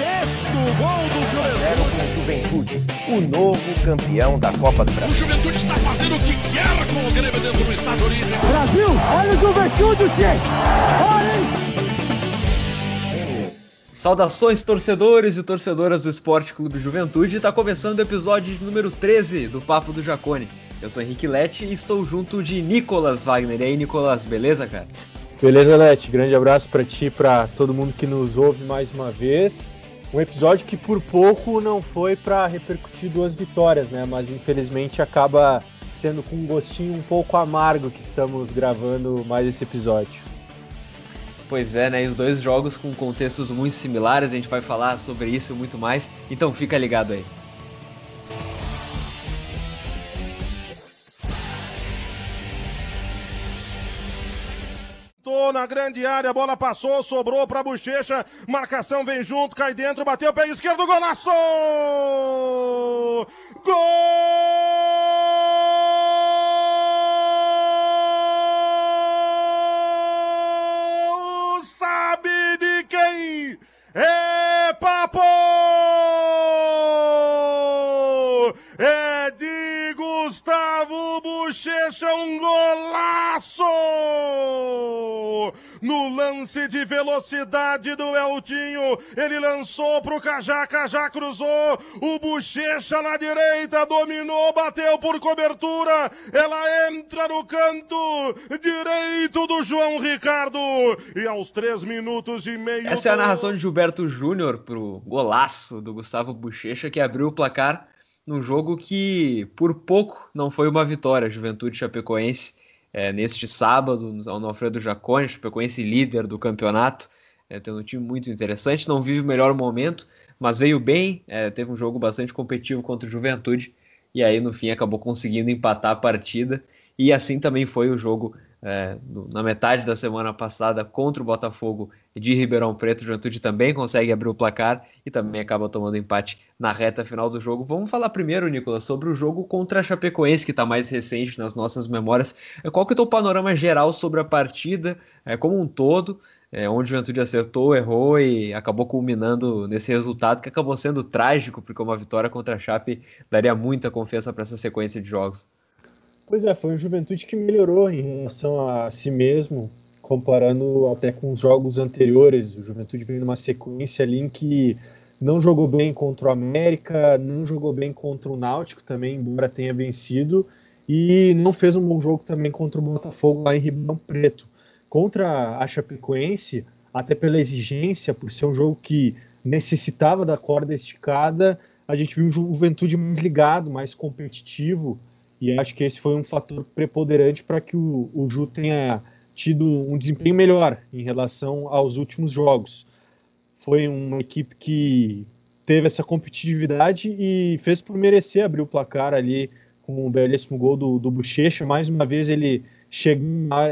Sexto gol do Juventude. Juventude, o novo campeão da Copa do Brasil. O Juventude está fazendo o que quer com o Grêmio dentro do Estado Unido. Brasil, olha o Juventude, gente! Olha! Saudações, torcedores e torcedoras do Esporte Clube Juventude. Está começando o episódio número 13 do Papo do Jacone. Eu sou Henrique Lete e estou junto de Nicolas Wagner. E aí, Nicolas, beleza, cara? Beleza, Lete. Grande abraço para ti e para todo mundo que nos ouve mais uma vez. Um episódio que por pouco não foi para repercutir duas vitórias, né? Mas infelizmente acaba sendo com um gostinho um pouco amargo que estamos gravando mais esse episódio. Pois é, né? E os dois jogos com contextos muito similares, a gente vai falar sobre isso e muito mais. Então fica ligado aí. Na grande área, a bola passou, sobrou para Bochecha, marcação vem junto, cai dentro, bateu, pé esquerdo, golaço! Gol! Sabe de quem? É papo! É de Gustavo Bochecha, um golaço! Lance de velocidade do Eltinho, ele lançou pro Cajá, Cajá cruzou, o Bochecha na direita, dominou, bateu por cobertura, ela entra no canto direito do João Ricardo, e aos três minutos e meio... Essa é a narração de Gilberto Júnior pro golaço do Gustavo Bochecha, que abriu o placar num jogo que, por pouco, não foi uma vitória, Juventude Chapecoense, é, neste sábado, no Alfredo Jacone, Chapecoense líder do campeonato, é, tendo um time muito interessante, não vive o melhor momento, mas veio bem, é, teve um jogo bastante competitivo contra o Juventude, e aí no fim acabou conseguindo empatar a partida, e assim também foi o jogo é, na metade da semana passada contra o Botafogo de Ribeirão Preto. O Juventude também consegue abrir o placar e também acaba tomando empate na reta final do jogo. Vamos falar primeiro, Nicolas, sobre o jogo contra a Chapecoense, que está mais recente nas nossas memórias. Qual que é o teu panorama geral sobre a partida é, como um todo? É, onde o Juventude acertou, errou e acabou culminando nesse resultado que acabou sendo trágico, porque uma vitória contra a Chape daria muita confiança para essa sequência de jogos. Pois é, foi um Juventude que melhorou em relação a si mesmo, comparando até com os jogos anteriores. O Juventude veio numa sequência ali em que não jogou bem contra o América, não jogou bem contra o Náutico também, embora tenha vencido, e não fez um bom jogo também contra o Botafogo lá em Ribeirão Preto. Contra a Chapecoense, até pela exigência, por ser um jogo que necessitava da corda esticada, a gente viu um Juventude mais ligado, mais competitivo, e acho que esse foi um fator preponderante para que o, o Ju tenha tido um desempenho melhor em relação aos últimos jogos. Foi uma equipe que teve essa competitividade e fez por merecer abrir o placar ali com o belíssimo gol do, do Bochecha. Mais uma vez ele chegou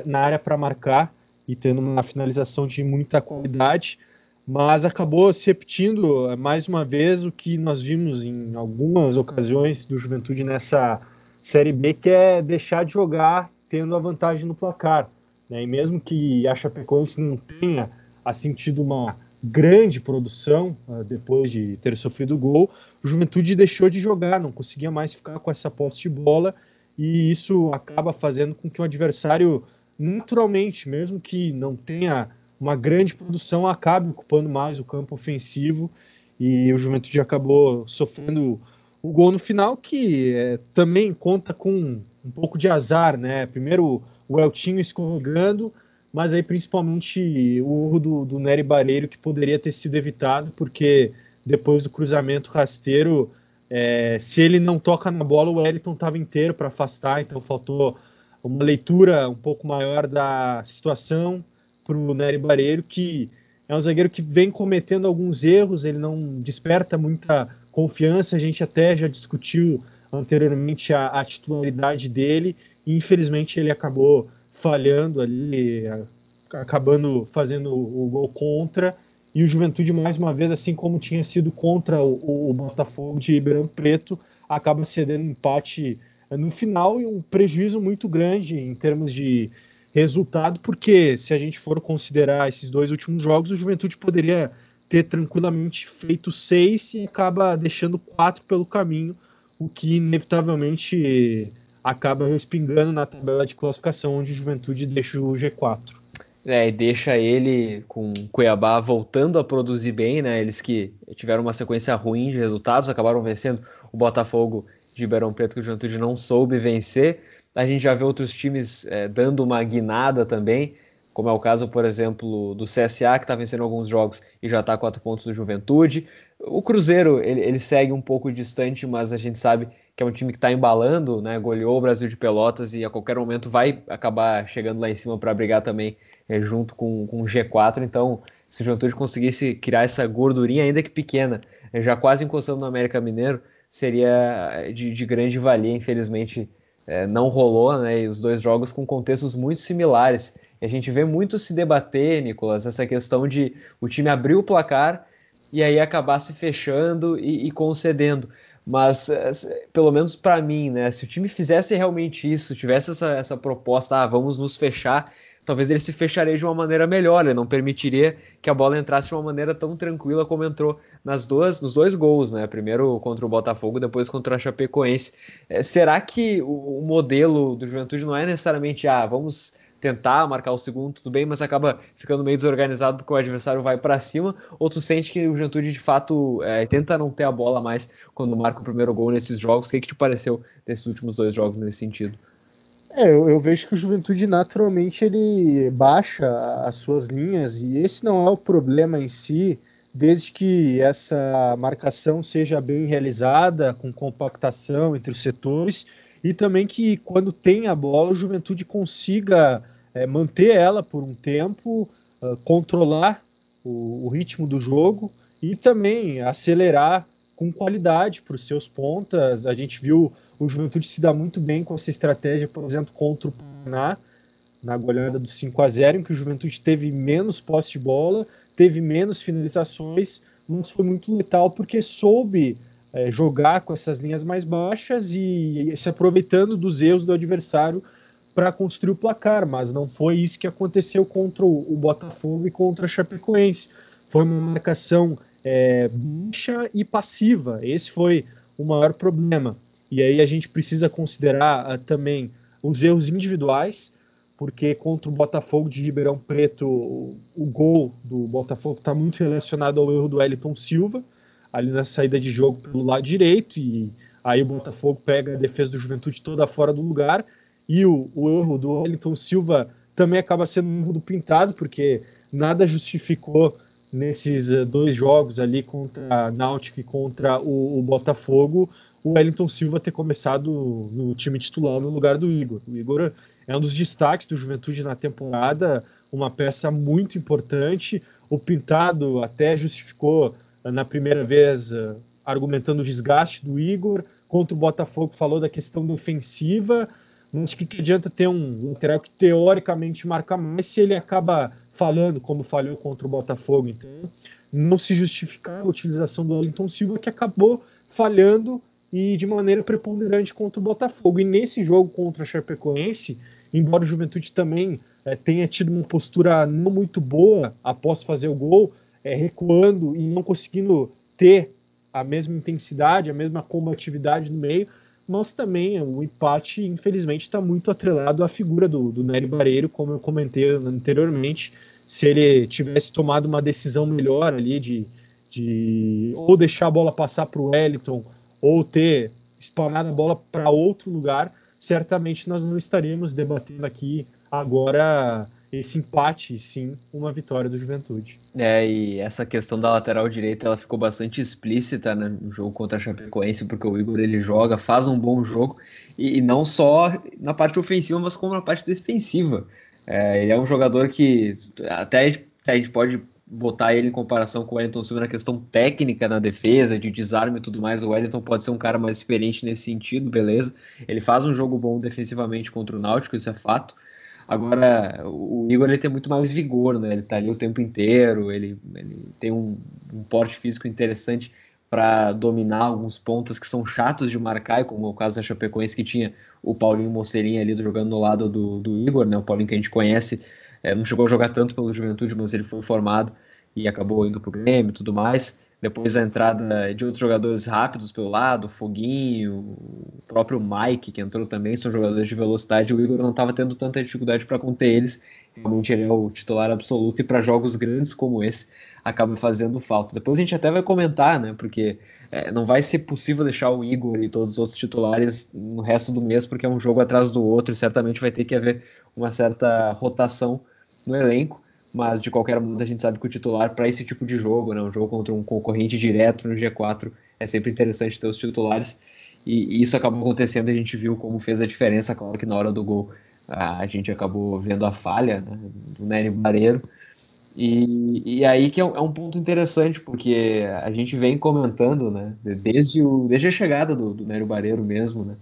na área para marcar e tendo uma finalização de muita qualidade, mas acabou se repetindo mais uma vez o que nós vimos em algumas ocasiões do Juventude nessa Série B quer deixar de jogar tendo a vantagem no placar. Né? E mesmo que a Chapecoense não tenha assim tido uma grande produção uh, depois de ter sofrido o gol, o Juventude deixou de jogar, não conseguia mais ficar com essa posse de bola e isso acaba fazendo com que o adversário naturalmente, mesmo que não tenha uma grande produção, acabe ocupando mais o campo ofensivo e o Juventude acabou sofrendo o gol no final, que é, também conta com um pouco de azar, né? Primeiro o Eltinho escorregando, mas aí principalmente o erro do, do Nery Barreiro, que poderia ter sido evitado, porque depois do cruzamento rasteiro, é, se ele não toca na bola, o Wellington estava inteiro para afastar, então faltou uma leitura um pouco maior da situação para o Nery Barreiro, que é um zagueiro que vem cometendo alguns erros, ele não desperta muita confiança, a gente até já discutiu anteriormente a, a titularidade dele, e infelizmente ele acabou falhando ali, acabando fazendo o gol contra, e o Juventude, mais uma vez, assim como tinha sido contra o, o Botafogo de Ribeirão Preto, acaba cedendo empate no final e um prejuízo muito grande em termos de resultado, porque se a gente for considerar esses dois últimos jogos, o Juventude poderia ter tranquilamente feito seis e acaba deixando quatro pelo caminho, o que inevitavelmente acaba respingando na tabela de classificação, onde o Juventude deixa o G4. É, e deixa ele com Cuiabá voltando a produzir bem, né? Eles que tiveram uma sequência ruim de resultados, acabaram vencendo o Botafogo de Ribeirão Preto, que o Juventude não soube vencer. A gente já vê outros times é, dando uma guinada também, como é o caso, por exemplo, do CSA, que está vencendo alguns jogos e já está a quatro pontos do Juventude. O Cruzeiro, ele, ele, segue um pouco distante, mas a gente sabe que é um time que está embalando, né? Goleou o Brasil de Pelotas e a qualquer momento vai acabar chegando lá em cima para brigar também é, junto com, com o G4. Então, se o Juventude conseguisse criar essa gordurinha, ainda que pequena, é, já quase encostando no América Mineiro, seria de, de grande valia. Infelizmente, é, não rolou, né? E os dois jogos com contextos muito similares. E a gente vê muito se debater, Nicolas, essa questão de o time abrir o placar e aí acabar se fechando e, e concedendo. Mas, é, pelo menos para mim, né? Se o time fizesse realmente isso, tivesse essa, essa proposta, ah, vamos nos fechar talvez ele se fecharia de uma maneira melhor, ele não permitiria que a bola entrasse de uma maneira tão tranquila como entrou nas duas, nos dois gols, né? Primeiro contra o Botafogo, depois contra a Chapecoense. É, será que o, o, modelo do Juventude não é necessariamente, ah, vamos tentar marcar o segundo, tudo bem, mas acaba ficando meio desorganizado porque o adversário vai para cima, ou tu sente que o Juventude de fato é, tenta não ter a bola mais quando marca o primeiro gol nesses jogos? O que, que te pareceu desses últimos dois jogos nesse sentido? É, eu, eu, vejo que o Juventude naturalmente ele baixa as suas linhas e esse não é o problema em si, desde que essa marcação seja bem realizada, com compactação entre os setores e também que quando tem a bola o Juventude consiga é, manter ela por um tempo, uh, controlar o, o ritmo do jogo e também acelerar com qualidade para os seus pontas. A gente viu o Juventude se dá muito bem com essa estratégia, por exemplo, contra o Paraná, na goleada do 5 a 0 em que o Juventude teve menos posse de bola, teve menos finalizações, mas foi muito letal porque soube é, jogar com essas linhas mais baixas e, e se aproveitando dos erros do adversário para construir o placar, mas não foi isso que aconteceu contra o, Botafogo e contra a Chapecoense. Foi uma marcação é, baixa e passiva. Esse foi o maior problema. E aí a gente precisa considerar uh, também os erros individuais, porque contra o Botafogo de Ribeirão Preto, o, o gol do Botafogo está muito relacionado ao erro do Wellington Silva, ali na saída de jogo pelo lado direito, e aí o Botafogo pega a defesa do Juventude toda fora do lugar, e o, o erro do Wellington Silva também acaba sendo um erro do Pintado, porque nada justificou nesses uh, dois jogos ali contra a Náutico e contra o, o Botafogo o Wellington Silva ter começado no time titular no lugar do Igor. O Igor é um dos destaques do Juventude na temporada, uma peça muito importante. O Pintado até justificou eh, na primeira vez eh, argumentando o desgaste do Igor. Contra o Botafogo falou da questão defensiva. Mas que, que adianta ter um lateral que teoricamente marca mais se ele acaba falando como falhou contra o Botafogo. Então, não se justificar a utilização do Wellington Silva, que acabou falhando e de maneira preponderante contra o Botafogo. E nesse jogo contra a Chapecoense, embora o Juventude também é, tenha tido uma postura não muito boa após fazer o gol, é, recuando e não conseguindo ter a mesma intensidade, a mesma combatividade no meio, mas também o empate, infelizmente, está muito atrelado à figura do, do Nery Bareiro, como eu comentei anteriormente. Se ele tivesse tomado uma decisão melhor ali de, de ou deixar a bola passar para o Wellington ou ter spamado a bola para outro lugar, certamente nós não estaríamos debatendo aqui agora esse empate, sim, uma vitória do Juventude. É, e essa questão da lateral direita, ela ficou bastante explícita né, no jogo contra a Chapecoense, porque o Igor ele joga, faz um bom jogo, e, e não só na parte ofensiva, mas como na parte defensiva. É, ele é um jogador que até a gente pode botar ele em comparação com o Wellington Silva na questão técnica na defesa, de desarme e tudo mais, o Wellington pode ser um cara mais experiente nesse sentido, beleza. Ele faz um jogo bom defensivamente contra o Náutico, isso é fato. Agora, o Igor ele tem muito mais vigor, né? Ele tá ali o tempo inteiro, ele, ele tem um, um porte físico interessante para dominar alguns pontos que são chatos de marcar, como o caso da Chapecoense, que tinha o Paulinho Moceirinho ali jogando no lado do, do Igor, né? O Paulinho que a gente conhece é, não chegou a jogar tanto pelo Juventude, mas ele foi formado e acabou indo para o Grêmio e tudo mais. Depois a entrada de outros jogadores rápidos pelo lado, Foguinho, o próprio Mike, que entrou também, são jogadores de velocidade. O Igor não estava tendo tanta dificuldade para conter eles. Realmente ele é o titular absoluto e para jogos grandes como esse acaba fazendo falta. Depois a gente até vai comentar, né? Porque é, não vai ser possível deixar o Igor e todos os outros titulares no resto do mês, porque é um jogo atrás do outro e certamente vai ter que haver uma certa rotação no elenco mas de qualquer modo a gente sabe que o titular para esse tipo de jogo, né, um jogo contra um concorrente direto no G4, é sempre interessante ter os titulares, e, e isso acabou acontecendo, a gente viu como fez a diferença, claro que na hora do gol a gente acabou vendo a falha né, do Nery Bareiro, e, e aí que é um, é um, ponto interessante, porque a gente vem comentando, né, desde, o, desde a chegada do, do Nery Bareiro mesmo, né,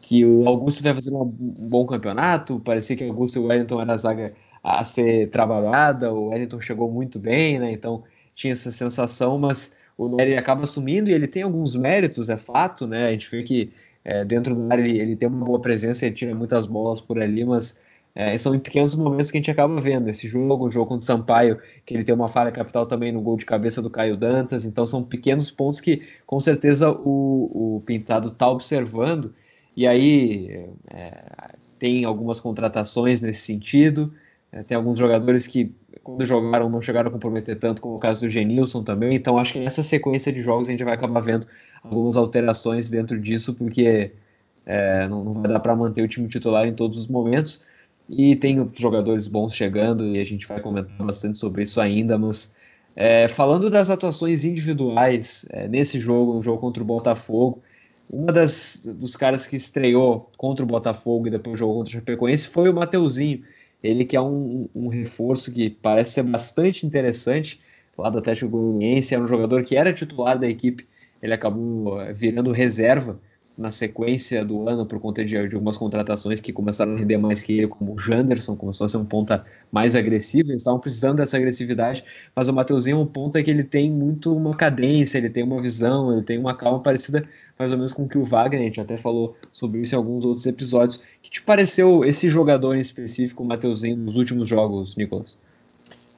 que o Augusto vai fazer um, bom campeonato, parecia que Augusto e o Wellington era a zaga a ser trabalhada. O Wellington chegou muito bem, né? Então tinha essa sensação, mas o Nery acaba assumindo e ele tem alguns méritos, é fato, né? A gente vê que é, dentro do área ele, ele, tem uma boa presença, ele tira muitas bolas por ali, mas é, são em pequenos momentos que a gente acaba vendo. Esse jogo, o jogo contra o Sampaio, que ele tem uma falha capital também no gol de cabeça do Caio Dantas, então são pequenos pontos que com certeza o, o Pintado está observando, e aí é, tem algumas contratações nesse sentido. É, tem alguns jogadores que, quando jogaram, não chegaram a comprometer tanto, como o caso do Genilson também. Então, acho que nessa sequência de jogos a gente vai acabar vendo algumas alterações dentro disso, porque é, não, não, vai dar para manter o time titular em todos os momentos. E tem jogadores bons chegando, e a gente vai comentar bastante sobre isso ainda. Mas é, falando das atuações individuais é, nesse jogo, um jogo contra o Botafogo, uma das dos caras que estreou contra o Botafogo e depois jogou contra o Chapecoense foi o Mateuzinho ele que é um, um reforço que parece ser bastante interessante lá do Atlético Goianiense, era um jogador que era titular da equipe, ele acabou eh, virando reserva na sequência do ano por conta de, de, algumas contratações que começaram a render mais que ele, como o Janderson, começou a ser um ponta mais agressivo, eles estavam precisando dessa agressividade, mas o Mateuzinho é um ponta que ele tem muito uma cadência, ele tem uma visão, ele tem uma calma parecida mais ou menos com o que o Wagner, a gente até falou sobre isso em alguns outros episódios. O que te pareceu esse jogador em específico, o Mateuzinho, nos últimos jogos, Nicolas?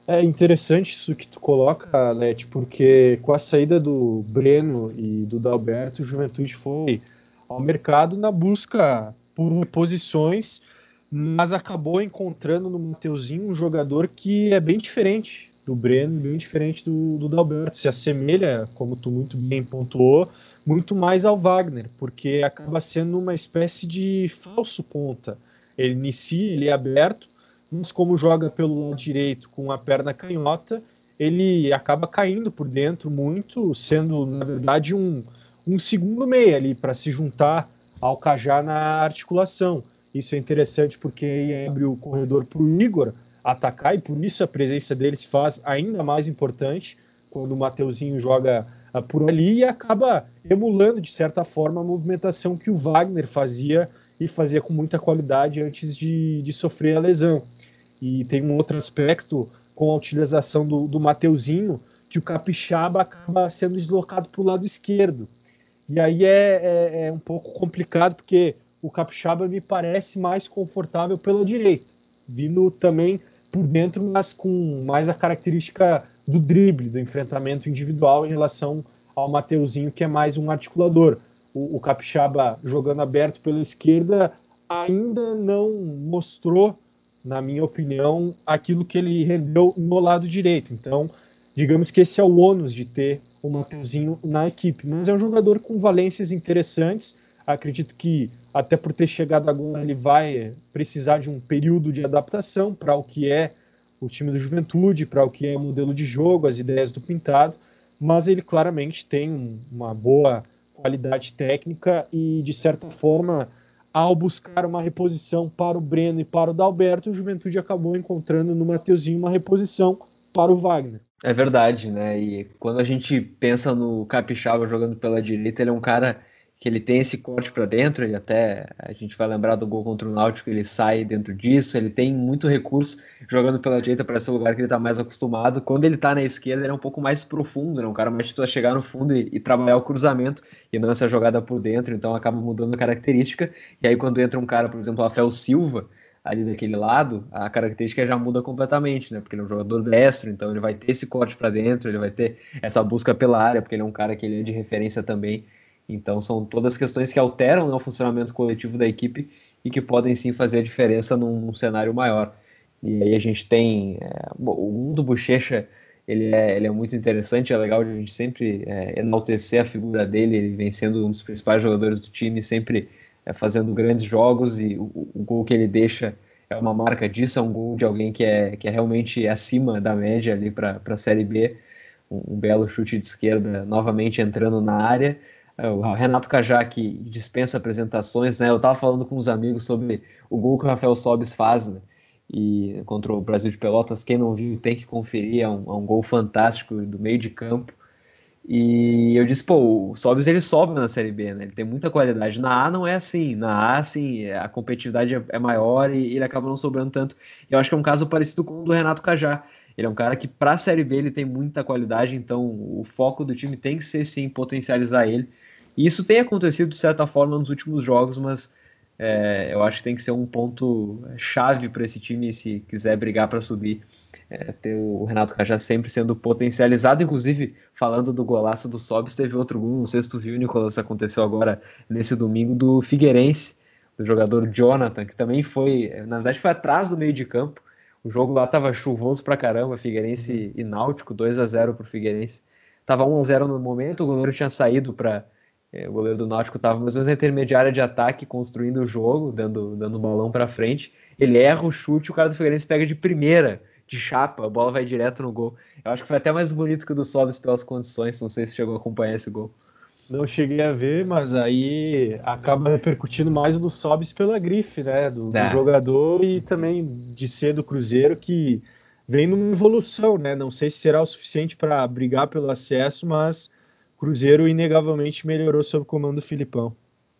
É interessante isso que tu coloca, Leti, porque com a saída do Breno e do Dalberto, o Juventude foi ao mercado na busca por posições, mas acabou encontrando no Mateuzinho um jogador que é bem diferente do Breno, bem diferente do, do Dalberto. Se assemelha, como tu muito bem pontuou, muito mais ao Wagner, porque acaba sendo uma espécie de falso ponta. Ele inicia, ele é aberto, mas como joga pelo lado direito com a perna canhota, ele acaba caindo por dentro muito, sendo na verdade um um segundo meia ali para se juntar ao Cajá na articulação. Isso é interessante porque abre o corredor para o Igor atacar e por isso a presença dele se faz ainda mais importante quando o Mateuzinho joga por ali e acaba emulando de certa forma a movimentação que o Wagner fazia e fazia com muita qualidade antes de, de sofrer a lesão. E tem um outro aspecto com a utilização do, do Mateuzinho que o Capixaba acaba sendo deslocado para o lado esquerdo. E aí é, é, é, um pouco complicado, porque o Capixaba me parece mais confortável pela direita, vindo também por dentro, mas com mais a característica do drible, do enfrentamento individual em relação ao Mateuzinho, que é mais um articulador. O, o Capixaba jogando aberto pela esquerda ainda não mostrou, na minha opinião, aquilo que ele rendeu no lado direito. Então, digamos que esse é o ônus de ter o Mateuzinho na equipe. Mas é um jogador com valências interessantes. Acredito que, até por ter chegado agora, ele vai precisar de um período de adaptação para o que é o time do Juventude, para o que é modelo de jogo, as ideias do Pintado. Mas ele claramente tem uma boa qualidade técnica e, de certa forma, ao buscar uma reposição para o Breno e para o Dalberto, o Juventude acabou encontrando no Mateuzinho uma reposição para o Wagner. É verdade, né? E quando a gente pensa no Capixaba jogando pela direita, ele é um cara que ele tem esse corte para dentro, ele até a gente vai lembrar do gol contra o Náutico, ele sai dentro disso, ele tem muito recurso jogando pela direita para esse lugar que ele está mais acostumado. Quando ele está na esquerda, ele é um pouco mais profundo, né? Um cara mais a chegar no fundo e, e, trabalhar o cruzamento e não essa jogada por dentro, então acaba mudando a característica. E aí quando entra um cara, por exemplo, Rafael Silva, ali daquele lado, a característica já muda completamente, né? Porque ele é um jogador destro, então ele vai ter esse corte para dentro, ele vai ter essa busca pela área, porque ele é um cara que ele é de referência também. Então são todas questões que alteram né, o funcionamento coletivo da equipe e que podem sim fazer a diferença num, num cenário maior. E aí a gente tem é, o mundo Bochecha, ele é, ele é muito interessante, é legal a gente sempre é, enaltecer a figura dele, ele vem sendo um dos principais jogadores do time, sempre é, fazendo grandes jogos e o, o, gol que ele deixa é uma marca disso, é um gol de alguém que é, que é realmente acima da média ali para a Série B, um, um, belo chute de esquerda, novamente entrando na área. É, o Renato Cajá que dispensa apresentações, né? Eu estava falando com uns amigos sobre o gol que o Rafael Sobis faz, né? E contra o Brasil de Pelotas, quem não viu tem que conferir, é um, é um gol fantástico do meio de campo. E eu disse, pô, o Sobis ele sobe na Série B, né? Ele tem muita qualidade. Na A não é assim. Na A, assim, a competitividade é, é maior e ele acaba não sobrando tanto. Eu acho que é um caso parecido com o do Renato Cajá. Ele é um cara que, para a Série B, ele tem muita qualidade, então o foco do time tem que ser, sim, potencializar ele. E isso tem acontecido, de certa forma, nos últimos jogos, mas é, eu acho que tem que ser um ponto chave para esse time se quiser brigar para subir. É, ter o Renato Cajá sempre sendo potencializado, inclusive falando do golaço do Sobis, teve outro gol, não sei se tu viu, Nicolas, aconteceu agora nesse domingo do Figueirense, do jogador Jonathan, que também foi, na verdade foi atrás do meio de campo, o jogo lá tava chuvoso pra caramba, Figueirense e Náutico, 2 a 0 pro Figueirense, tava 1 a 0 no momento, o goleiro tinha saído para é, o goleiro do Náutico estava mais ou menos na intermediária de ataque, construindo o jogo, dando, dando o balão para frente. Ele erra o chute, o cara do Figueirense pega de primeira de chapa, a bola vai direto no gol. Eu acho que foi até mais bonito que o do Sobis pelas condições, não sei se chegou a acompanhar esse gol. Não cheguei a ver, mas aí acaba repercutindo mais do Sobis pela grife, né? Do, do, é. jogador e também de ser do Cruzeiro que vem numa evolução, né? Não sei se será o suficiente para brigar pelo acesso, mas Cruzeiro inegavelmente melhorou sob o comando do Filipão.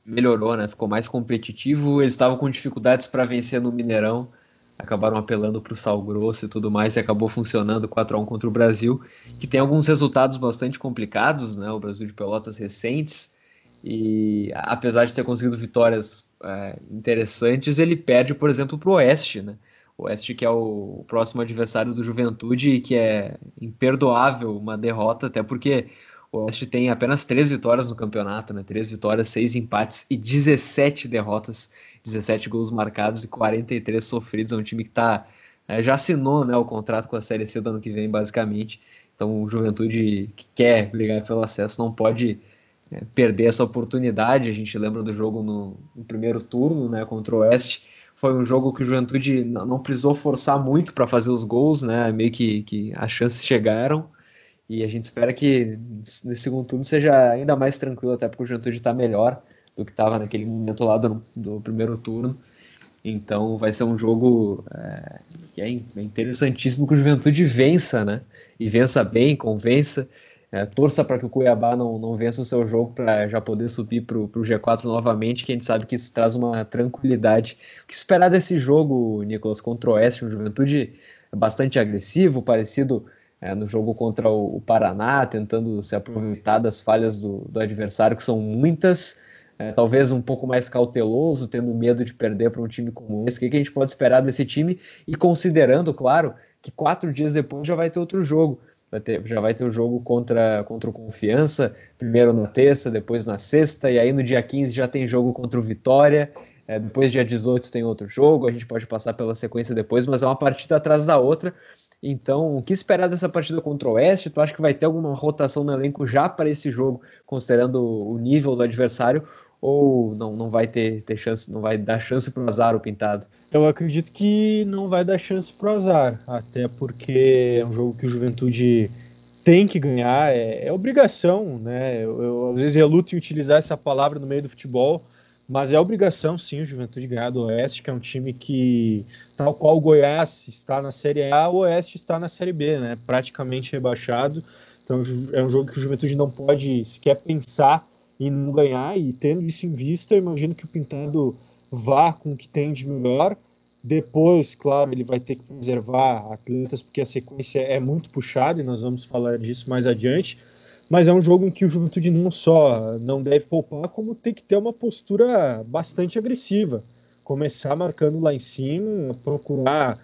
Melhorou, né? Ficou mais competitivo. Eles estavam com dificuldades para vencer no Mineirão acabaram apelando para o sal grosso e tudo mais, e acabou funcionando 4 a 1 contra o Brasil, que tem alguns resultados bastante complicados, né? O Brasil de Pelotas recentes, e apesar de ter conseguido vitórias é, interessantes, ele perde, por exemplo, para o Oeste, né? O Oeste, que é o próximo adversário do Juventude, e que é imperdoável uma derrota, até porque o Oeste tem apenas três vitórias no campeonato, né? Três vitórias, seis empates e 17 derrotas 17 gols marcados e 43 sofridos. É um time que tá, é, já assinou né, o contrato com a Série C do ano que vem, basicamente. Então, o Juventude que quer brigar pelo acesso não pode é, perder essa oportunidade. A gente lembra do jogo no, no, primeiro turno né, contra o Oeste. Foi um jogo que o Juventude não, não precisou forçar muito para fazer os gols, né? Meio que, que as chances chegaram. E a gente espera que nesse segundo turno seja ainda mais tranquilo, até porque o Juventude está melhor do que estava naquele momento lá do, do, primeiro turno. Então vai ser um jogo é, que é, é interessantíssimo que o Juventude vença, né? E vença bem, convença. É, torça para que o Cuiabá não, não vença o seu jogo para já poder subir para o G4 novamente, que a gente sabe que isso traz uma tranquilidade. O que esperar desse jogo, Nicolas, contra o Oeste? Um Juventude bastante agressivo, parecido é, no jogo contra o, Paraná, tentando se aproveitar das falhas do, do adversário, que são muitas é, talvez um pouco mais cauteloso, tendo medo de perder para um time como esse. O que, que a gente pode esperar desse time? E considerando, claro, que quatro dias depois já vai ter outro jogo. Vai ter, já vai ter o jogo contra, contra o Confiança, primeiro na terça, depois na sexta, e aí no dia 15 já tem jogo contra o Vitória. É, depois, dia 18, tem outro jogo. A gente pode passar pela sequência depois, mas é uma partida atrás da outra. Então, o que esperar dessa partida contra o Oeste? Tu acha que vai ter alguma rotação no elenco já para esse jogo, considerando o nível do adversário? ou não, não vai ter, ter chance, não vai dar chance para o azar o pintado? Eu acredito que não vai dar chance para o azar, até porque é um jogo que o Juventude tem que ganhar, é, é obrigação, né? Eu, eu, às vezes reluto em utilizar essa palavra no meio do futebol, mas é obrigação sim o Juventude ganhar do Oeste, que é um time que, tal qual o Goiás está na Série A, o Oeste está na Série B, né? Praticamente rebaixado. Então é um jogo que o Juventude não pode sequer pensar e não ganhar, e tendo isso em vista, imagino que o Pintado vá com o que tem de melhor. Depois, claro, ele vai ter que preservar atletas, porque a sequência é muito puxada, e nós vamos falar disso mais adiante. Mas é um jogo em que o Juventude não só não deve poupar, como tem que ter uma postura bastante agressiva. começar marcando lá em cima, procurar,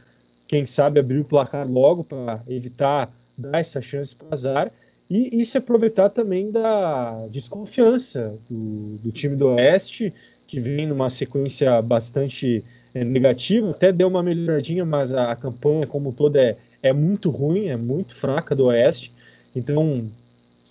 quem sabe, abrir o placar logo para evitar dar essa chance para azar e, e se aproveitar também da desconfiança do, do time do Oeste, que vem numa sequência bastante é, negativa, até deu uma melhoradinha, mas a, a campanha como toda é, é muito ruim, é muito fraca do Oeste. Então,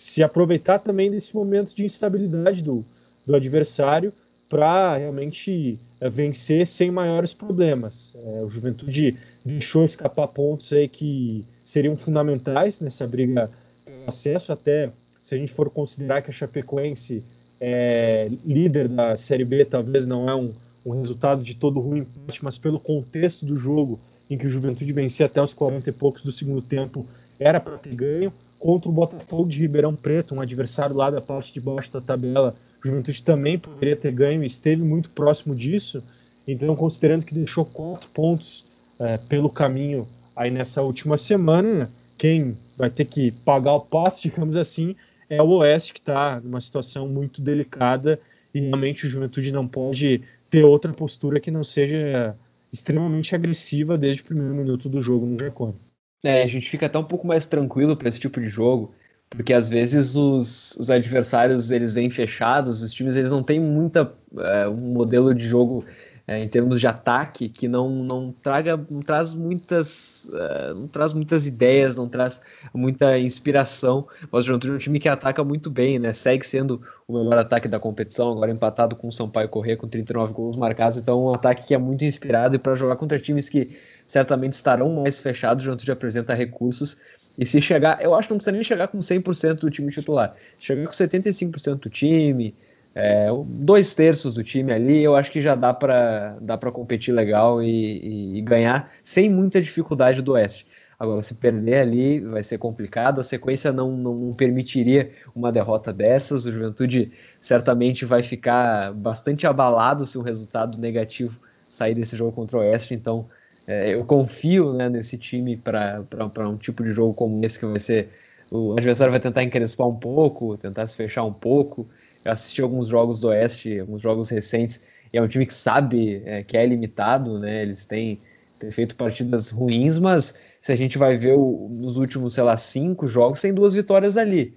se aproveitar também desse momento de instabilidade do, do adversário para realmente é, vencer sem maiores problemas. É, o Juventude deixou escapar pontos aí que seriam fundamentais nessa briga pelo acesso, até se a gente for considerar que a Chapecoense é líder da Série B, talvez não é um, um resultado de todo ruim, mas pelo contexto do jogo, em que o Juventude vencia até os 40 e poucos do segundo tempo, era para ter ganho. Contra o Botafogo de Ribeirão Preto, um adversário lá da parte de baixo da tabela, o Juventude também poderia ter ganho e esteve muito próximo disso. Então, considerando que deixou quatro pontos é, pelo caminho aí nessa última semana, quem vai ter que pagar o passo, digamos assim, é o Oeste, que está numa situação muito delicada e realmente o Juventude não pode ter outra postura que não seja extremamente agressiva desde o primeiro minuto do jogo no Jacone. É, a gente fica até um pouco mais tranquilo para esse tipo de jogo, porque às vezes os, os, adversários eles vêm fechados, os times eles não têm muita é, um modelo de jogo é, em termos de ataque que não, não traga não traz muitas uh, não traz muitas ideias não traz muita inspiração. Mas o Juventude é um time que ataca muito bem né? Segue sendo o melhor ataque da competição agora empatado com o Sampaio Corrêa com 39 gols marcados. Então um ataque que é muito inspirado e para jogar contra times que certamente estarão mais fechados o Juventude apresenta recursos e se chegar eu acho que não precisa nem chegar com 100% do time titular chegar com 75% do time é, dois terços do time ali, eu acho que já dá para dá competir legal e, e, ganhar sem muita dificuldade do Oeste. Agora, se perder ali vai ser complicado, a sequência não, não permitiria uma derrota dessas. O Juventude certamente vai ficar bastante abalado se o resultado negativo sair desse jogo contra o Oeste. Então, é, eu confio né, nesse time para um tipo de jogo como esse, que vai ser. O adversário vai tentar encrespar um pouco, tentar se fechar um pouco eu assisti alguns jogos do Oeste, alguns jogos recentes, e é um time que sabe é, que é limitado, né? Eles têm, têm, feito partidas ruins, mas se a gente vai ver o, nos últimos, sei lá, cinco jogos, tem duas vitórias ali.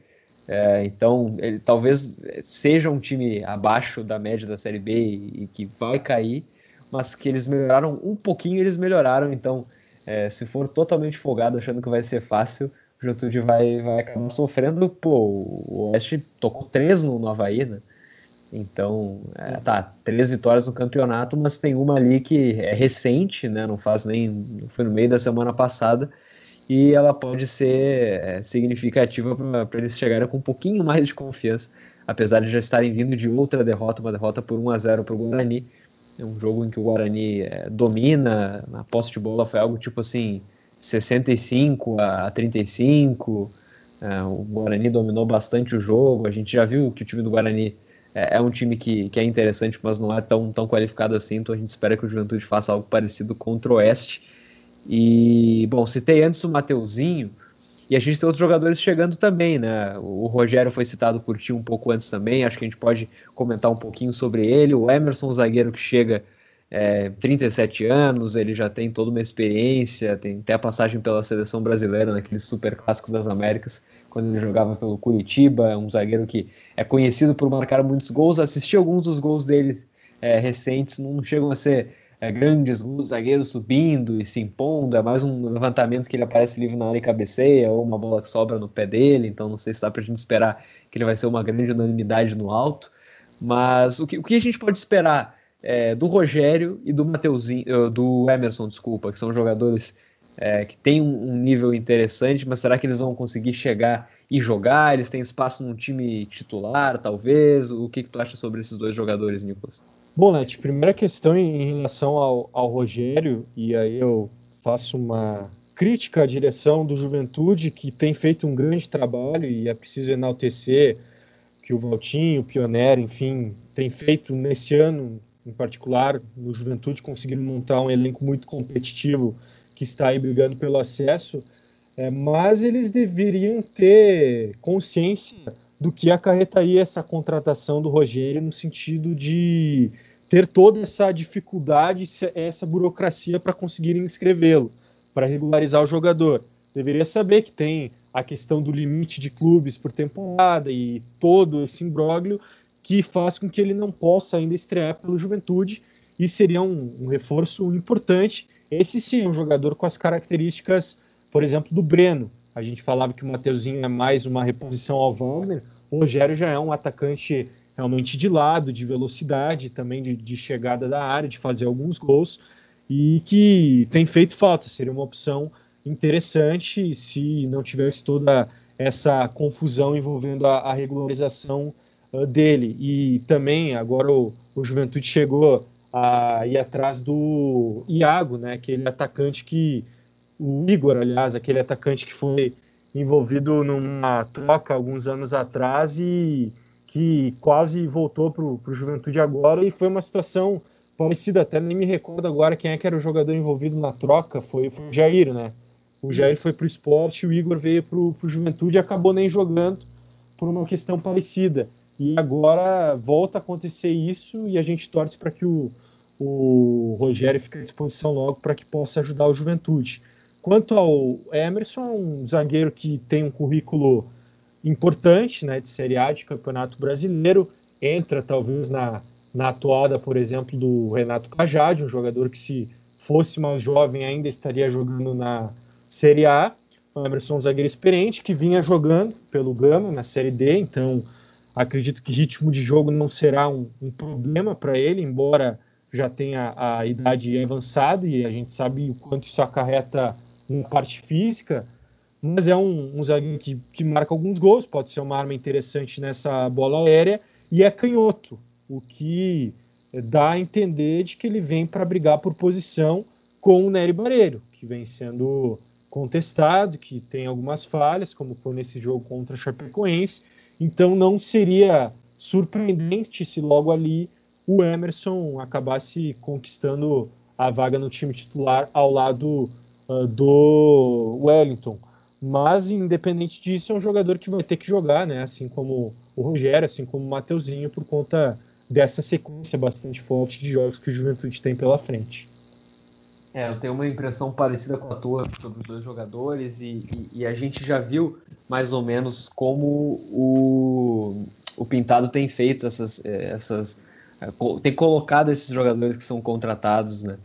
É, então, ele talvez seja um time abaixo da média da Série B e, e, que vai cair, mas que eles melhoraram um pouquinho, eles melhoraram. Então, é, se for totalmente folgado, achando que vai ser fácil, o Juventude vai, vai acabar sofrendo. Pô, o Oeste tocou três no, no Havaí, né? Então, é, tá, três vitórias no campeonato, mas tem uma ali que é recente, né? Não faz nem. Foi no meio da semana passada. E ela pode ser é, significativa para eles chegarem com um pouquinho mais de confiança, apesar de já estarem vindo de outra derrota, uma derrota por 1 a 0 para o Guarani. É um jogo em que o Guarani é, domina, na posse de bola foi algo tipo assim, 65 a 35. É, o Guarani dominou bastante o jogo. A gente já viu que o time do Guarani é, é, um time que, que é interessante, mas não é tão, tão qualificado assim. Então a gente espera que o Juventude faça algo parecido contra o Oeste. E, bom, citei antes o Mateuzinho. E a gente tem outros jogadores chegando também, né? O Rogério foi citado por ti um pouco antes também, acho que a gente pode comentar um pouquinho sobre ele. O Emerson, zagueiro que chega é, 37 anos, ele já tem toda uma experiência, tem até a passagem pela seleção brasileira naquele super clássico das Américas, quando ele jogava pelo Curitiba, um zagueiro que é conhecido por marcar muitos gols, assisti alguns dos gols dele é, recentes, não chegam a ser é, grandes gols, zagueiro subindo e se impondo, é mais um levantamento que ele aparece livre na área e cabeceia, ou uma bola que sobra no pé dele, então não sei se dá pra gente esperar que ele vai ser uma grande unanimidade no alto, mas o que, o que a gente pode esperar é, do Rogério e do Mateuzinho, eh, do Emerson, desculpa, que são jogadores é, que um, um, nível interessante, mas será que eles vão conseguir chegar e jogar? Eles têm espaço num time titular, talvez? O que, que tu acha sobre esses dois jogadores, Nicolas? Bom, Net, primeira questão em relação ao, ao Rogério, e aí eu faço uma crítica à direção do Juventude, que tem feito um grande trabalho e é preciso enaltecer que o Valtinho, o Pioneiro, enfim, tem feito nesse ano em particular, no Juventude, conseguiram montar um elenco muito competitivo que está aí brigando pelo acesso, é, mas eles deveriam ter consciência do que acarretaria essa contratação do Rogério no sentido de ter toda essa dificuldade, essa burocracia para conseguir inscrevê-lo, para regularizar o jogador. Deveria saber que tem a questão do limite de clubes por temporada e todo esse imbróglio que faz com que ele não possa ainda estrear pelo Juventude e seria um, um reforço importante. Esse sim é um jogador com as características, por exemplo, do Breno. A gente falava que o Mateuzinho é mais uma reposição ao Wagner, o Rogério já é um atacante realmente de lado, de velocidade, também de, de chegada da área, de fazer alguns gols e que tem feito falta. Seria uma opção interessante se não tivesse toda essa confusão envolvendo a, a regularização uh, dele. E também agora o, o Juventude chegou a ir atrás do Iago, né, aquele atacante que o Igor, aliás, aquele atacante que foi envolvido numa troca alguns anos atrás e que quase voltou para o Juventude agora e foi uma situação parecida, até nem me recordo agora quem é que era o jogador envolvido na troca, foi, foi o Jair, né? O Jair foi para o esporte, o Igor veio para o Juventude e acabou nem jogando por uma questão parecida. E agora volta a acontecer isso e a gente torce para que o, o Rogério fique à disposição logo para que possa ajudar o Juventude. Quanto ao Emerson, um zagueiro que tem um currículo importante né, de Série A de Campeonato Brasileiro, entra talvez na, na atuada, por exemplo, do Renato Cajade, um jogador que se fosse mais jovem ainda estaria jogando na Série A. O Emerson é um zagueiro experiente que vinha jogando pelo Gama na Série D, então acredito que ritmo de jogo não será um, um problema para ele, embora já tenha a idade avançada e a gente sabe o quanto isso acarreta em parte física, mas é um, um zagueiro que, que marca alguns gols, pode ser uma arma interessante nessa bola aérea, e é canhoto, o que dá a entender de que ele vem para brigar por posição com o Nery Bareiro, que vem sendo contestado, que tem algumas falhas, como foi nesse jogo contra o Chapecoense. Então não seria surpreendente se logo ali o Emerson acabasse conquistando a vaga no time titular ao lado uh, do Wellington. Mas, independente disso, é um jogador que vai ter que jogar, né? Assim como o Rogério, assim como o Mateuzinho, por conta dessa sequência bastante forte de jogos que o Juventude tem pela frente. É, eu tenho uma impressão parecida com a tua sobre os dois jogadores e, e, e, a gente já viu mais ou menos como o, o Pintado tem feito essas, eh, essas eh, tem colocado esses jogadores que são contratados, né?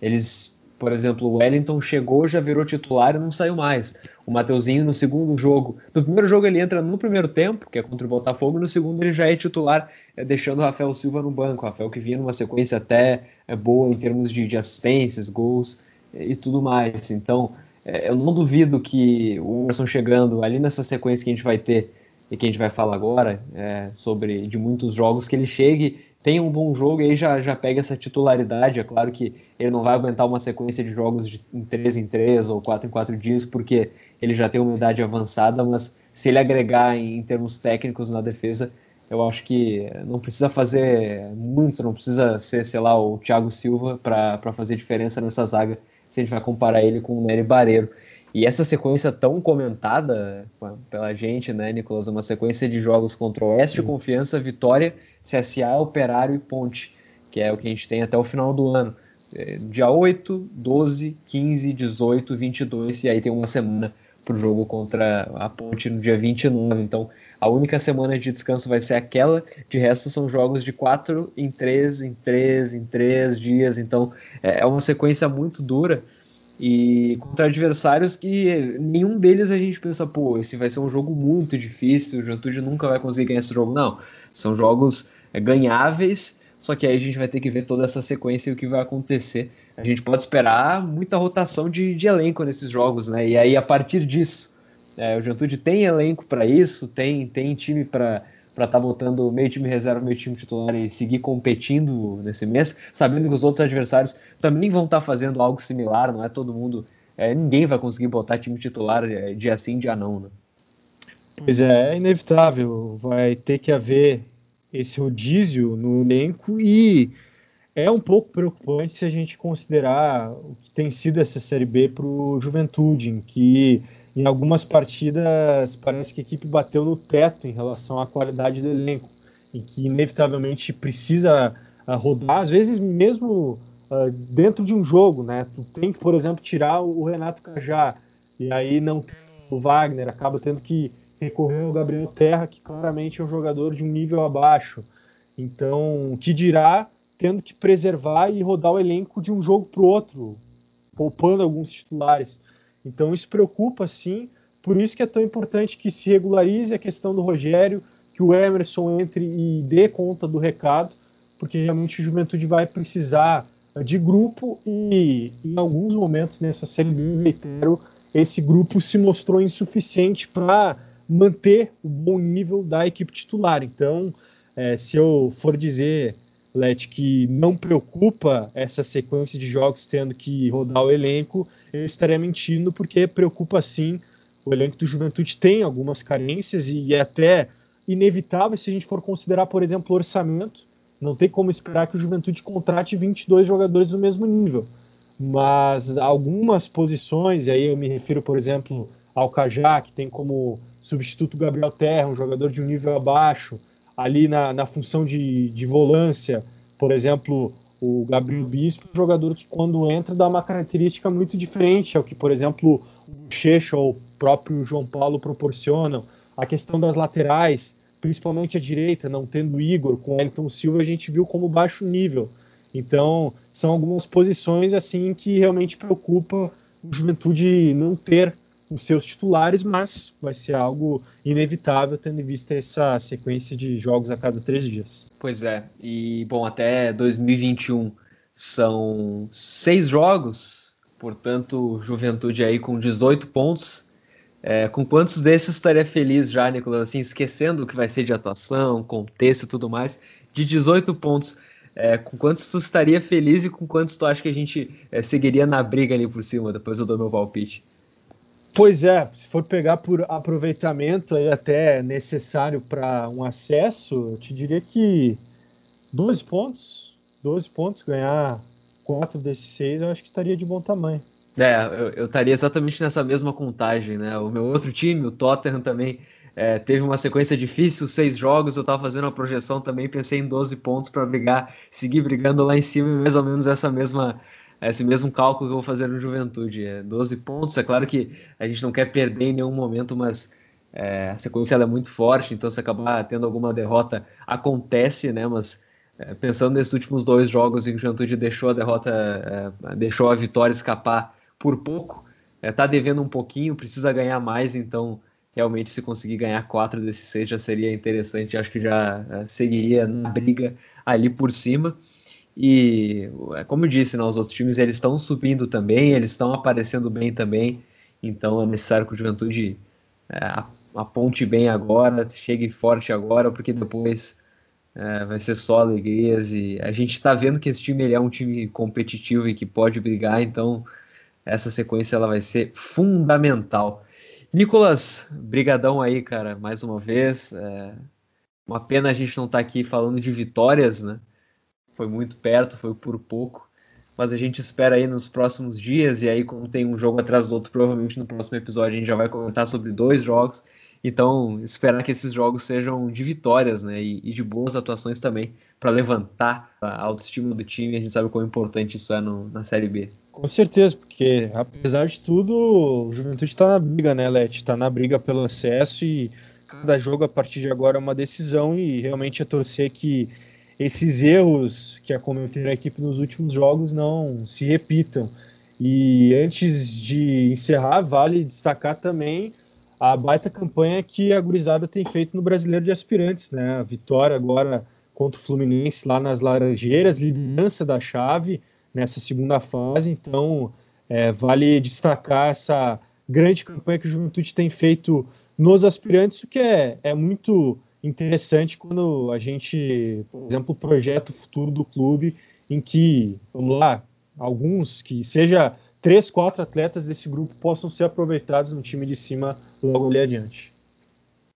Eles por exemplo, o Wellington chegou, já virou titular e não saiu mais. O Mateuzinho no segundo jogo. No primeiro jogo ele entra no primeiro tempo, que é contra o Botafogo, e no segundo ele já é titular, é, deixando o Rafael Silva no banco. O Rafael que vinha numa sequência até é, boa em termos de, de assistências, gols é, e tudo mais. Então, é, eu não duvido que o Emerson chegando ali nessa sequência que a gente vai ter e que a gente vai falar agora, é, sobre de muitos jogos, que ele chegue tem um bom jogo e aí já, já pega essa titularidade. É claro que ele não vai aguentar uma sequência de jogos de, em 3 em 3 ou 4 em 4 dias, porque ele já tem uma idade avançada, mas se ele agregar em, em termos técnicos na defesa, eu acho que não precisa fazer muito, não precisa ser, sei lá, o Thiago Silva para fazer diferença nessa zaga, se a gente vai comparar ele com o Nery Barreiro. E essa sequência tão comentada pela gente, né, Nicolas? Uma sequência de jogos contra o Oeste, Sim. Confiança, Vitória, CSA, Operário e Ponte, que é o que a gente tem até o final do ano. É, dia 8, 12, 15, 18, 22, e aí tem uma semana para o jogo contra a Ponte no dia 29. Então, a única semana de descanso vai ser aquela, de resto são jogos de 4 em 3, em 3, em 3 dias. Então, é, é uma sequência muito dura e contra adversários que nenhum deles a gente pensa, pô, esse vai ser um jogo muito difícil, o Juventude nunca vai conseguir ganhar esse jogo. Não, são jogos é, ganháveis, só que aí a gente vai ter que ver toda essa sequência e o que vai acontecer. A gente pode esperar muita rotação de, de elenco nesses jogos, né? E aí, a partir disso, é, o Juventude tem elenco para isso, tem, tem time para para estar tá botando meio time reserva, meio time titular e seguir competindo nesse mês, sabendo que os outros adversários também vão estar tá fazendo algo similar, não é todo mundo, é, ninguém vai conseguir botar time titular é, dia sim, dia não, né? Pois é, é inevitável, vai ter que haver esse rodízio no elenco e é um pouco preocupante se a gente considerar o que tem sido essa Série B para o Juventude, em que em algumas partidas parece que a equipe bateu no teto em relação à qualidade do elenco, em que inevitavelmente precisa uh, rodar, às vezes mesmo uh, dentro de um jogo, né? Tu tem que, por exemplo, tirar o Renato Cajá e aí não tem o Wagner, acaba tendo que recorrer ao Gabriel Terra, que claramente é um jogador de um nível abaixo. Então, que dirá tendo que preservar e rodar o elenco de um jogo para o outro, poupando alguns titulares. Então, isso preocupa sim. Por isso que é tão importante que se regularize a questão do Rogério, que o Emerson entre e dê conta do recado, porque realmente o Juventude vai precisar de grupo e em alguns momentos nessa série B, reitero, esse grupo se mostrou insuficiente para manter o bom nível da equipe titular. Então, é, se eu for dizer, Let, que não preocupa essa sequência de jogos tendo que rodar o elenco, eu estaria mentindo, porque preocupa sim. O elenco do Juventude tem algumas carências e é até inevitável se a gente for considerar, por exemplo, o orçamento. Não tem como esperar que o Juventude contrate 22 jogadores do mesmo nível. Mas algumas posições, e aí eu me refiro, por exemplo, ao Cajá, que tem como substituto Gabriel Terra, um jogador de um nível abaixo, ali na, na função de, de volância, por exemplo, o Gabriel Bispo, jogador que quando entra dá uma característica muito diferente ao que, por exemplo, o Checho ou o próprio João Paulo proporcionam. A questão das laterais, principalmente a direita, não tendo Igor com Elton Silva, a gente viu como baixo nível. Então, são algumas posições assim que realmente preocupa o Juventude não ter os seus titulares, mas vai ser algo inevitável tendo em vista essa sequência de jogos a cada três dias. Pois é, e bom, até 2021 são seis jogos, portanto, Juventude aí com 18 pontos. É, com quantos desses estaria feliz já, Nicolas? Assim, esquecendo o que vai ser de atuação, contexto e tudo mais, de 18 pontos. É, com quantos tu estaria feliz e com quantos tu acha que a gente é, seguiria na briga ali por cima? Depois eu dou meu palpite. Pois é, se for pegar por aproveitamento aí até necessário para um acesso, eu te diria que 12 pontos, 12 pontos, ganhar 4 desses 6, eu acho que estaria de bom tamanho. É, eu, eu estaria exatamente nessa mesma contagem, né? O meu outro time, o Tottenham, também é, teve uma sequência difícil, seis jogos, eu estava fazendo uma projeção também, pensei em 12 pontos para brigar, seguir brigando lá em cima, mais ou menos essa mesma esse mesmo cálculo que eu vou fazer no Juventude. É 12 pontos, é claro que a gente não quer perder em nenhum momento, mas é, a sequência é muito forte, então se acabar tendo alguma derrota, acontece, né? Mas é, pensando nesses últimos dois jogos em que o Juventude deixou a derrota, é, deixou a vitória escapar por pouco, é, tá devendo um pouquinho, precisa ganhar mais, então realmente se conseguir ganhar quatro desses seis já seria interessante, acho que já é, seguiria na briga ali por cima. E, é como eu disse, né, os outros times eles estão subindo também, eles estão aparecendo bem também. Então é necessário que o Juventude é, aponte bem agora, chegue forte agora, porque depois é, vai ser só alegrias. E a gente está vendo que esse time ele é um time competitivo e que pode brigar, então essa sequência ela vai ser fundamental. Nicolas, brigadão aí, cara, mais uma vez. É uma pena a gente não estar tá aqui falando de vitórias, né? Foi muito perto, foi por pouco. Mas a gente espera aí nos próximos dias, e aí, como tem um jogo atrás do outro, provavelmente no próximo episódio a gente já vai comentar sobre dois jogos. Então, esperar que esses jogos sejam de vitórias, né? E, e de boas atuações também, para levantar a autoestima do time. A gente sabe quão importante isso é no, na Série B. Com certeza, porque apesar de tudo, o Juventude está na briga, né, Leti? Está na briga pelo acesso e cada jogo a partir de agora é uma decisão e realmente é torcer que esses erros que acometeram a equipe nos últimos jogos não se repitam. E antes de encerrar, vale destacar também a baita campanha que a gurizada tem feito no Brasileiro de Aspirantes, né? A vitória agora contra o Fluminense lá nas Laranjeiras, liderança da chave nessa segunda fase. Então, é, vale destacar essa grande campanha que o Juventude tem feito nos aspirantes, o que é, é muito interessante quando a gente, por exemplo, projeta o futuro do clube em que, vamos lá, alguns que seja três, quatro atletas desse grupo possam ser aproveitados no time de cima logo ali adiante.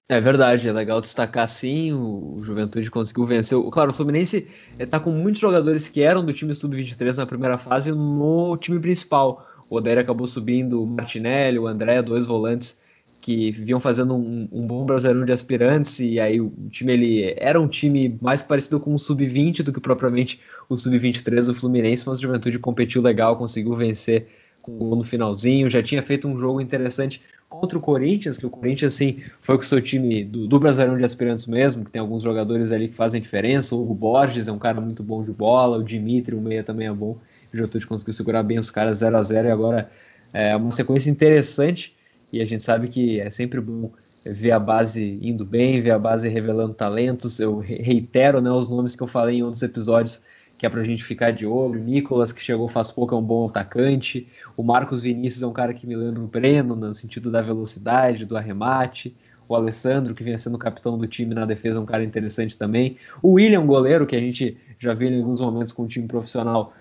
É verdade, é legal destacar sim, o Juventude conseguiu vencer. Claro, o Fluminense está com muitos jogadores que eram do time sub-23 na primeira fase no time principal. O Odair acabou subindo o Martinelli, o André, dois volantes que vinham fazendo um, um, bom brasileirão de aspirantes, e aí o time ele era um time mais parecido com o Sub-20 do que propriamente o Sub-23 do Fluminense, mas o Juventude competiu legal, conseguiu vencer com gol no finalzinho, já tinha feito um jogo interessante contra o Corinthians, que o Corinthians, assim, foi com o seu time do, do Brasileirão de Aspirantes mesmo, que tem alguns jogadores ali que fazem diferença, o Borges é um cara muito bom de bola, o Dimitri, o meia também é bom, o Juventude conseguiu segurar bem os caras 0 a 0 e agora é uma sequência interessante, e a gente sabe que é sempre bom ver a base indo bem, ver a base revelando talentos. Eu reitero né, os nomes que eu falei em outros episódios, que é para a gente ficar de olho. O Nicolas, que chegou faz pouco, é um bom atacante. O Marcos Vinícius é um cara que me lembra o Breno, no sentido da velocidade, do arremate. O Alessandro, que vem sendo capitão do time na defesa, é um cara interessante também. O William, goleiro, que a gente já viu em alguns momentos com o time profissional,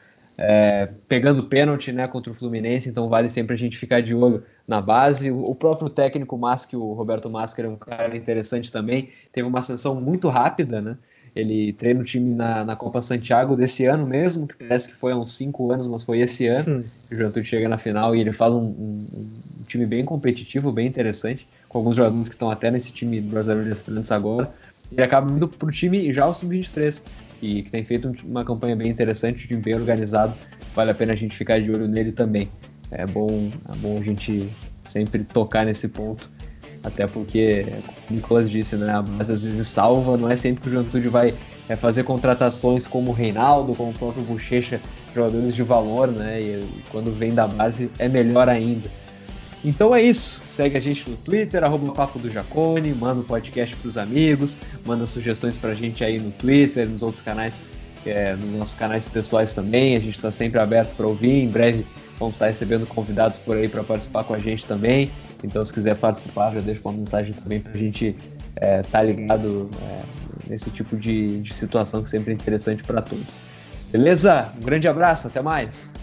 é, pegando pênalti né, contra o Fluminense, então vale sempre a gente ficar de olho na base. O, o próprio técnico Masque, o Roberto Mascher, é um cara interessante também, teve uma ascensão muito rápida, né? Ele treina o time na, na Copa Santiago desse ano mesmo, que parece que foi há uns 5 anos, mas foi esse ano. Hum. O Juventude chega na final e ele faz um, um, um, time bem competitivo, bem interessante, com alguns jogadores que estão até nesse time brasileiro de aspirantes agora. Ele acaba indo para o time já o Sub-23 e que tem feito uma campanha bem interessante, time bem organizado. Vale a pena a gente ficar de olho nele também. É bom, é bom a gente sempre tocar nesse ponto, até porque, como o Nicolas disse, né, a base às vezes salva, não é sempre que o Juventude vai é, fazer contratações como o Reinaldo, como o próprio Bochecha, jogadores de valor, né, e quando vem da base é melhor ainda. Então é isso. Segue a gente no Twitter, arroba Papo do Jacone, manda o um podcast pros amigos, manda sugestões pra gente aí no Twitter, nos outros canais, é, nos nossos canais pessoais também. A gente está sempre aberto para ouvir. Em breve vamos estar recebendo convidados por aí para participar com a gente também. Então, se quiser participar, já deixa uma mensagem também para a gente estar é, tá ligado é, nesse tipo de, de situação que sempre é interessante para todos. Beleza? Um grande abraço, até mais!